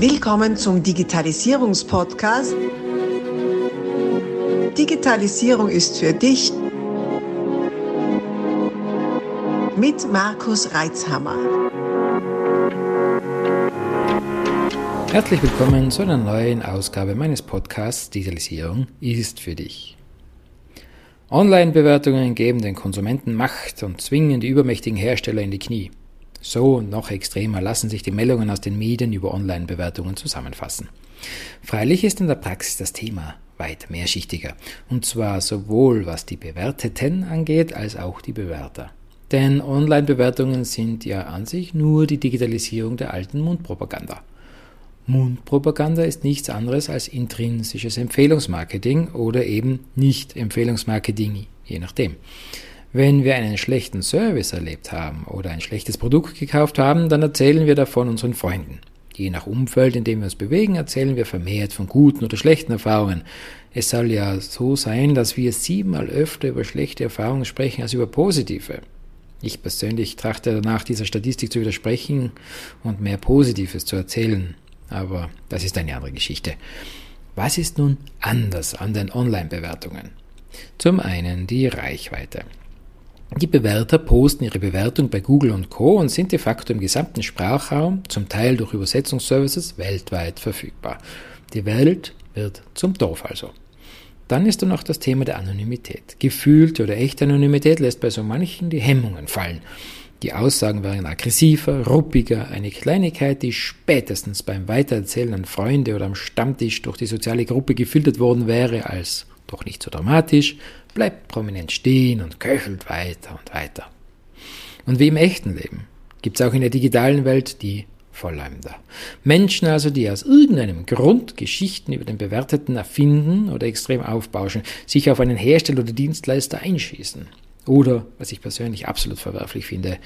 Willkommen zum Digitalisierungspodcast. Digitalisierung ist für dich mit Markus Reitzhammer. Herzlich willkommen zu einer neuen Ausgabe meines Podcasts Digitalisierung ist für dich. Online-Bewertungen geben den Konsumenten Macht und zwingen die übermächtigen Hersteller in die Knie. So noch extremer lassen sich die Meldungen aus den Medien über Online-Bewertungen zusammenfassen. Freilich ist in der Praxis das Thema weit mehrschichtiger, und zwar sowohl was die Bewerteten angeht, als auch die Bewerter. Denn Online-Bewertungen sind ja an sich nur die Digitalisierung der alten Mundpropaganda. Mundpropaganda ist nichts anderes als intrinsisches Empfehlungsmarketing oder eben Nicht-Empfehlungsmarketing, je nachdem. Wenn wir einen schlechten Service erlebt haben oder ein schlechtes Produkt gekauft haben, dann erzählen wir davon unseren Freunden. Je nach Umfeld, in dem wir uns bewegen, erzählen wir vermehrt von guten oder schlechten Erfahrungen. Es soll ja so sein, dass wir siebenmal öfter über schlechte Erfahrungen sprechen als über positive. Ich persönlich trachte danach, dieser Statistik zu widersprechen und mehr Positives zu erzählen. Aber das ist eine andere Geschichte. Was ist nun anders an den Online-Bewertungen? Zum einen die Reichweite. Die Bewerter posten ihre Bewertung bei Google und Co. und sind de facto im gesamten Sprachraum, zum Teil durch Übersetzungsservices, weltweit verfügbar. Die Welt wird zum Dorf also. Dann ist da noch das Thema der Anonymität. Gefühlte oder echte Anonymität lässt bei so manchen die Hemmungen fallen. Die Aussagen wären aggressiver, ruppiger, eine Kleinigkeit, die spätestens beim Weitererzählen an Freunde oder am Stammtisch durch die soziale Gruppe gefiltert worden wäre als doch nicht so dramatisch, bleibt prominent stehen und köchelt weiter und weiter. Und wie im echten Leben gibt es auch in der digitalen Welt die Verleumder. Menschen also, die aus irgendeinem Grund Geschichten über den Bewerteten erfinden oder extrem aufbauschen, sich auf einen Hersteller oder Dienstleister einschießen. Oder, was ich persönlich absolut verwerflich finde,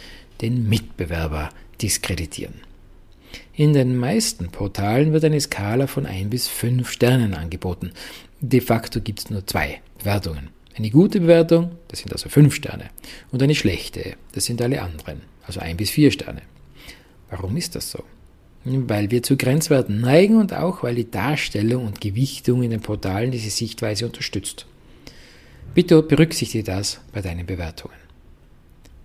den Mitbewerber diskreditieren. In den meisten Portalen wird eine Skala von 1 bis 5 Sternen angeboten. De facto gibt es nur zwei Bewertungen. Eine gute Bewertung, das sind also 5 Sterne, und eine schlechte, das sind alle anderen, also 1 bis 4 Sterne. Warum ist das so? Weil wir zu Grenzwerten neigen und auch weil die Darstellung und Gewichtung in den Portalen diese Sichtweise unterstützt. Bitte berücksichtige das bei deinen Bewertungen.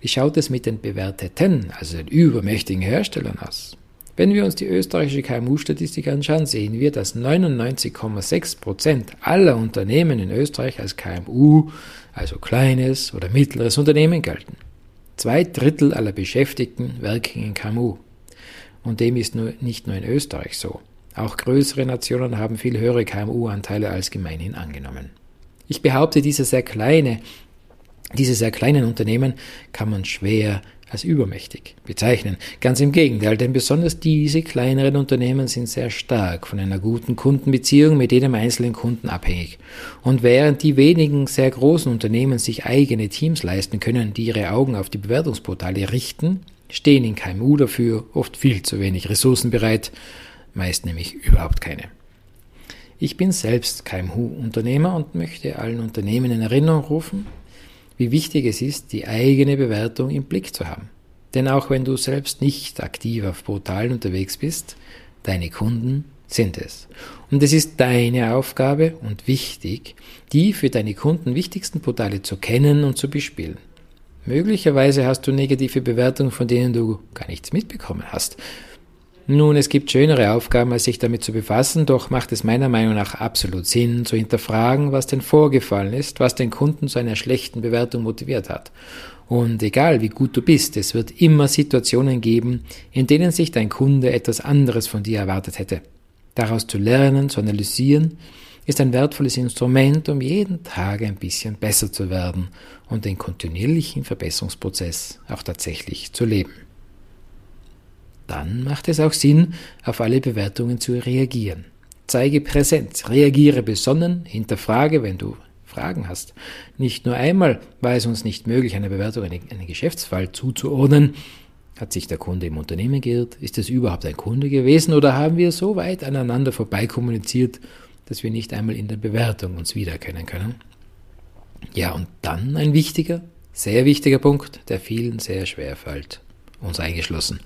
Wie schaut es mit den Bewerteten, also den übermächtigen Herstellern aus? Wenn wir uns die österreichische KMU-Statistik anschauen, sehen wir, dass 99,6 Prozent aller Unternehmen in Österreich als KMU, also kleines oder mittleres Unternehmen gelten. Zwei Drittel aller Beschäftigten werken in KMU. Und dem ist nur, nicht nur in Österreich so. Auch größere Nationen haben viel höhere KMU-Anteile als gemeinhin angenommen. Ich behaupte, diese sehr kleine, diese sehr kleinen Unternehmen kann man schwer als übermächtig bezeichnen. Ganz im Gegenteil, denn besonders diese kleineren Unternehmen sind sehr stark von einer guten Kundenbeziehung mit jedem einzelnen Kunden abhängig. Und während die wenigen sehr großen Unternehmen sich eigene Teams leisten können, die ihre Augen auf die Bewertungsportale richten, stehen in KMU dafür oft viel zu wenig Ressourcen bereit, meist nämlich überhaupt keine. Ich bin selbst KMU-Unternehmer und möchte allen Unternehmen in Erinnerung rufen, wie wichtig es ist, die eigene Bewertung im Blick zu haben. Denn auch wenn du selbst nicht aktiv auf Portalen unterwegs bist, deine Kunden sind es. Und es ist deine Aufgabe und wichtig, die für deine Kunden wichtigsten Portale zu kennen und zu bespielen. Möglicherweise hast du negative Bewertungen, von denen du gar nichts mitbekommen hast. Nun, es gibt schönere Aufgaben, als sich damit zu befassen, doch macht es meiner Meinung nach absolut Sinn, zu hinterfragen, was denn vorgefallen ist, was den Kunden zu einer schlechten Bewertung motiviert hat. Und egal wie gut du bist, es wird immer Situationen geben, in denen sich dein Kunde etwas anderes von dir erwartet hätte. Daraus zu lernen, zu analysieren, ist ein wertvolles Instrument, um jeden Tag ein bisschen besser zu werden und den kontinuierlichen Verbesserungsprozess auch tatsächlich zu leben dann macht es auch Sinn, auf alle Bewertungen zu reagieren. Zeige Präsenz, reagiere besonnen, hinterfrage, wenn du Fragen hast. Nicht nur einmal war es uns nicht möglich, einer Bewertung einen, Geschäftsfall zuzuordnen. Hat sich der Kunde im Unternehmen geirrt? Ist es überhaupt ein Kunde gewesen? Oder haben wir so weit aneinander vorbei kommuniziert, dass wir nicht einmal in der Bewertung uns wiedererkennen können? Ja, und dann ein wichtiger, sehr wichtiger Punkt, der vielen sehr schwer fällt, uns eingeschlossen.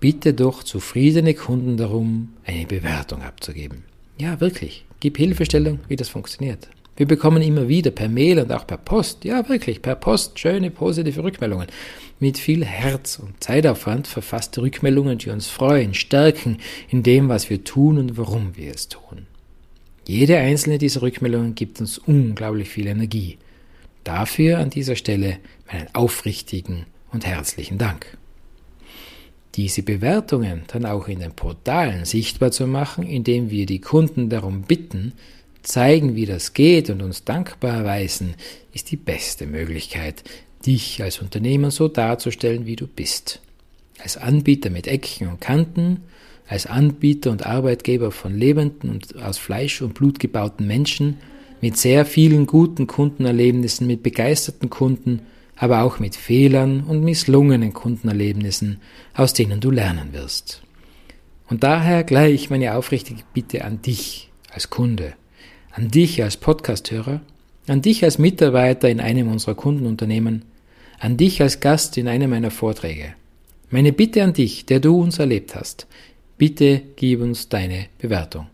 Bitte doch zufriedene Kunden darum, eine Bewertung abzugeben. Ja, wirklich. Gib Hilfestellung, wie das funktioniert. Wir bekommen immer wieder per Mail und auch per Post, ja wirklich, per Post schöne positive Rückmeldungen. Mit viel Herz und Zeitaufwand verfasste Rückmeldungen, die uns freuen, stärken in dem, was wir tun und warum wir es tun. Jede einzelne dieser Rückmeldungen gibt uns unglaublich viel Energie. Dafür an dieser Stelle meinen aufrichtigen und herzlichen Dank. Diese Bewertungen dann auch in den Portalen sichtbar zu machen, indem wir die Kunden darum bitten, zeigen, wie das geht und uns dankbar erweisen, ist die beste Möglichkeit, dich als Unternehmer so darzustellen, wie du bist. Als Anbieter mit Ecken und Kanten, als Anbieter und Arbeitgeber von lebenden und aus Fleisch und Blut gebauten Menschen, mit sehr vielen guten Kundenerlebnissen, mit begeisterten Kunden, aber auch mit Fehlern und misslungenen Kundenerlebnissen, aus denen du lernen wirst. Und daher gleich meine aufrichtige Bitte an dich als Kunde an dich als Podcasthörer, an dich als Mitarbeiter in einem unserer Kundenunternehmen, an dich als Gast in einem meiner Vorträge. Meine Bitte an dich, der du uns erlebt hast, bitte gib uns deine Bewertung.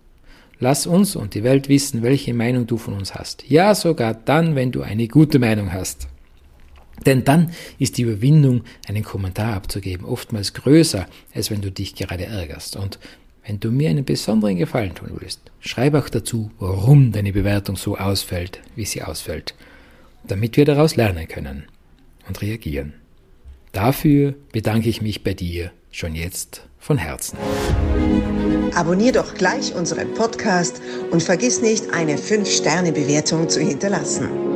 Lass uns und die Welt wissen, welche Meinung du von uns hast. Ja, sogar dann, wenn du eine gute Meinung hast. Denn dann ist die Überwindung, einen Kommentar abzugeben, oftmals größer, als wenn du dich gerade ärgerst. Und wenn du mir einen besonderen Gefallen tun willst, schreib auch dazu, warum deine Bewertung so ausfällt, wie sie ausfällt, damit wir daraus lernen können und reagieren. Dafür bedanke ich mich bei dir schon jetzt von Herzen. Abonnier doch gleich unseren Podcast und vergiss nicht, eine 5-Sterne-Bewertung zu hinterlassen.